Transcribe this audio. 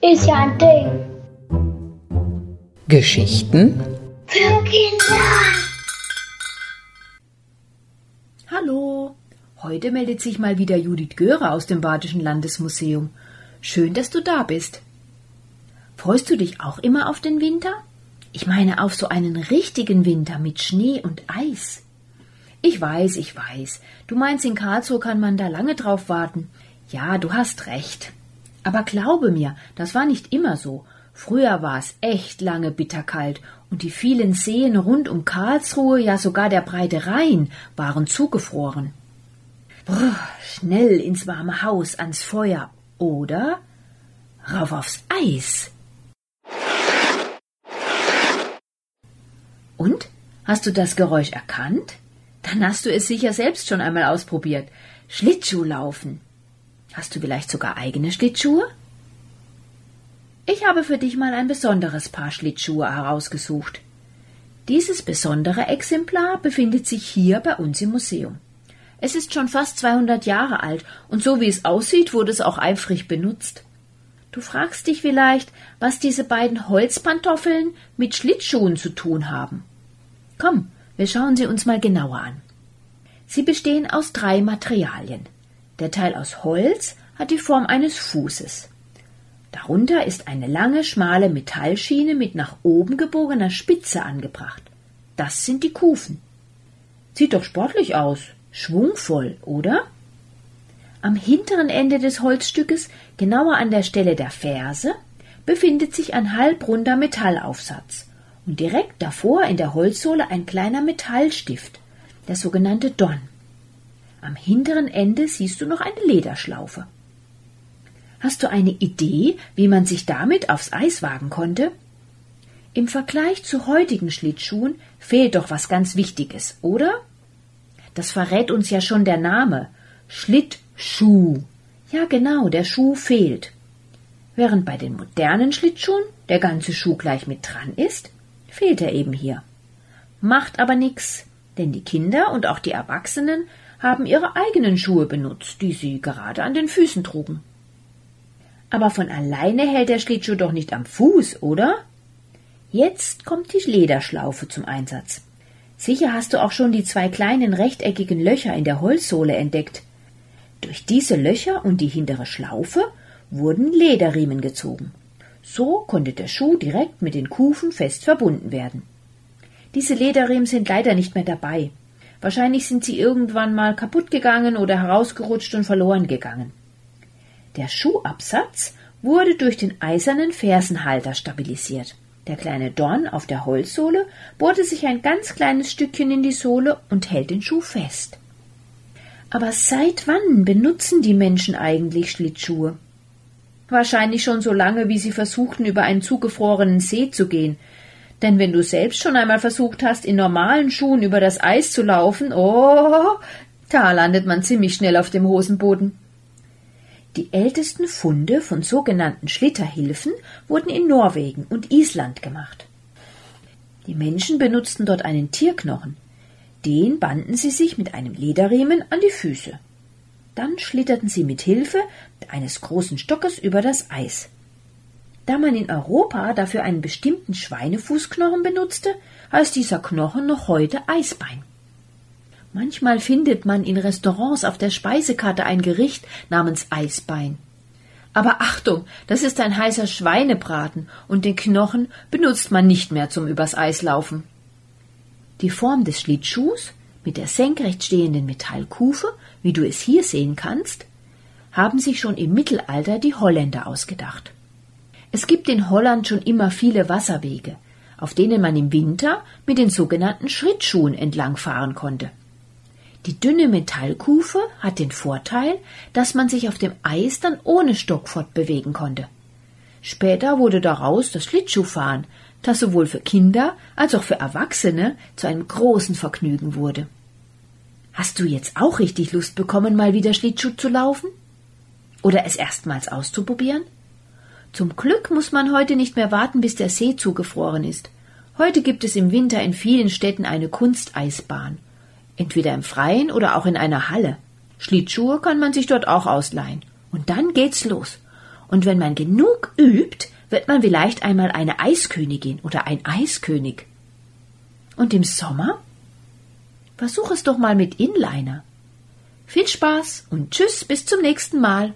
Ist ja ein Ding. Geschichten Für Kinder. Hallo, heute meldet sich mal wieder Judith Göre aus dem Badischen Landesmuseum. Schön, dass du da bist. Freust du dich auch immer auf den Winter? Ich meine auf so einen richtigen Winter mit Schnee und Eis. Ich weiß, ich weiß. Du meinst, in Karlsruhe kann man da lange drauf warten. Ja, du hast recht. Aber glaube mir, das war nicht immer so. Früher war es echt lange bitterkalt und die vielen Seen rund um Karlsruhe, ja sogar der breite Rhein, waren zugefroren. Brr, schnell ins warme Haus, ans Feuer oder rauf aufs Eis. Und? Hast du das Geräusch erkannt? Dann hast du es sicher selbst schon einmal ausprobiert. Schlittschuhlaufen. Hast du vielleicht sogar eigene Schlittschuhe? Ich habe für dich mal ein besonderes Paar Schlittschuhe herausgesucht. Dieses besondere Exemplar befindet sich hier bei uns im Museum. Es ist schon fast 200 Jahre alt und so wie es aussieht, wurde es auch eifrig benutzt. Du fragst dich vielleicht, was diese beiden Holzpantoffeln mit Schlittschuhen zu tun haben. Komm, wir schauen sie uns mal genauer an. Sie bestehen aus drei Materialien. Der Teil aus Holz hat die Form eines Fußes. Darunter ist eine lange, schmale Metallschiene mit nach oben gebogener Spitze angebracht. Das sind die Kufen. Sieht doch sportlich aus, schwungvoll, oder? Am hinteren Ende des Holzstückes, genauer an der Stelle der Ferse, befindet sich ein halbrunder Metallaufsatz und direkt davor in der Holzsohle ein kleiner Metallstift, der sogenannte Don. Am hinteren Ende siehst du noch eine Lederschlaufe. Hast du eine Idee, wie man sich damit aufs Eis wagen konnte? Im Vergleich zu heutigen Schlittschuhen fehlt doch was ganz Wichtiges, oder? Das verrät uns ja schon der Name. Schlittschuh. Ja, genau, der Schuh fehlt. Während bei den modernen Schlittschuhen der ganze Schuh gleich mit dran ist, fehlt er eben hier. Macht aber nix, denn die Kinder und auch die Erwachsenen haben ihre eigenen Schuhe benutzt, die sie gerade an den Füßen trugen. Aber von alleine hält der Schlittschuh doch nicht am Fuß, oder? Jetzt kommt die Lederschlaufe zum Einsatz. Sicher hast du auch schon die zwei kleinen rechteckigen Löcher in der Holzsohle entdeckt. Durch diese Löcher und die hintere Schlaufe wurden Lederriemen gezogen. So konnte der Schuh direkt mit den Kufen fest verbunden werden. Diese Lederriemen sind leider nicht mehr dabei. Wahrscheinlich sind sie irgendwann mal kaputt gegangen oder herausgerutscht und verloren gegangen. Der Schuhabsatz wurde durch den eisernen Fersenhalter stabilisiert. Der kleine Dorn auf der Holzsohle bohrte sich ein ganz kleines Stückchen in die Sohle und hält den Schuh fest. Aber seit wann benutzen die Menschen eigentlich Schlittschuhe? Wahrscheinlich schon so lange, wie sie versuchten, über einen zugefrorenen See zu gehen. Denn wenn du selbst schon einmal versucht hast, in normalen Schuhen über das Eis zu laufen, oh, da landet man ziemlich schnell auf dem Hosenboden. Die ältesten Funde von sogenannten Schlitterhilfen wurden in Norwegen und Island gemacht. Die Menschen benutzten dort einen Tierknochen. Den banden sie sich mit einem Lederriemen an die Füße. Dann schlitterten sie mit Hilfe eines großen Stockes über das Eis. Da man in Europa dafür einen bestimmten Schweinefußknochen benutzte, heißt dieser Knochen noch heute Eisbein. Manchmal findet man in Restaurants auf der Speisekarte ein Gericht namens Eisbein. Aber Achtung, das ist ein heißer Schweinebraten und den Knochen benutzt man nicht mehr zum übers Eis laufen. Die Form des Schlittschuhs mit der senkrecht stehenden Metallkufe, wie du es hier sehen kannst, haben sich schon im Mittelalter die Holländer ausgedacht. Es gibt in Holland schon immer viele Wasserwege, auf denen man im Winter mit den sogenannten Schrittschuhen entlangfahren konnte. Die dünne Metallkufe hat den Vorteil, dass man sich auf dem Eis dann ohne Stock fortbewegen konnte. Später wurde daraus das Schlittschuhfahren, das sowohl für Kinder als auch für Erwachsene zu einem großen Vergnügen wurde. Hast du jetzt auch richtig Lust bekommen, mal wieder Schlittschuh zu laufen? Oder es erstmals auszuprobieren? Zum Glück muss man heute nicht mehr warten, bis der See zugefroren ist. Heute gibt es im Winter in vielen Städten eine Kunsteisbahn entweder im Freien oder auch in einer Halle. Schlittschuhe kann man sich dort auch ausleihen. Und dann geht's los. Und wenn man genug übt, wird man vielleicht einmal eine Eiskönigin oder ein Eiskönig. Und im Sommer? Versuch es doch mal mit Inliner. Viel Spaß und tschüss bis zum nächsten Mal.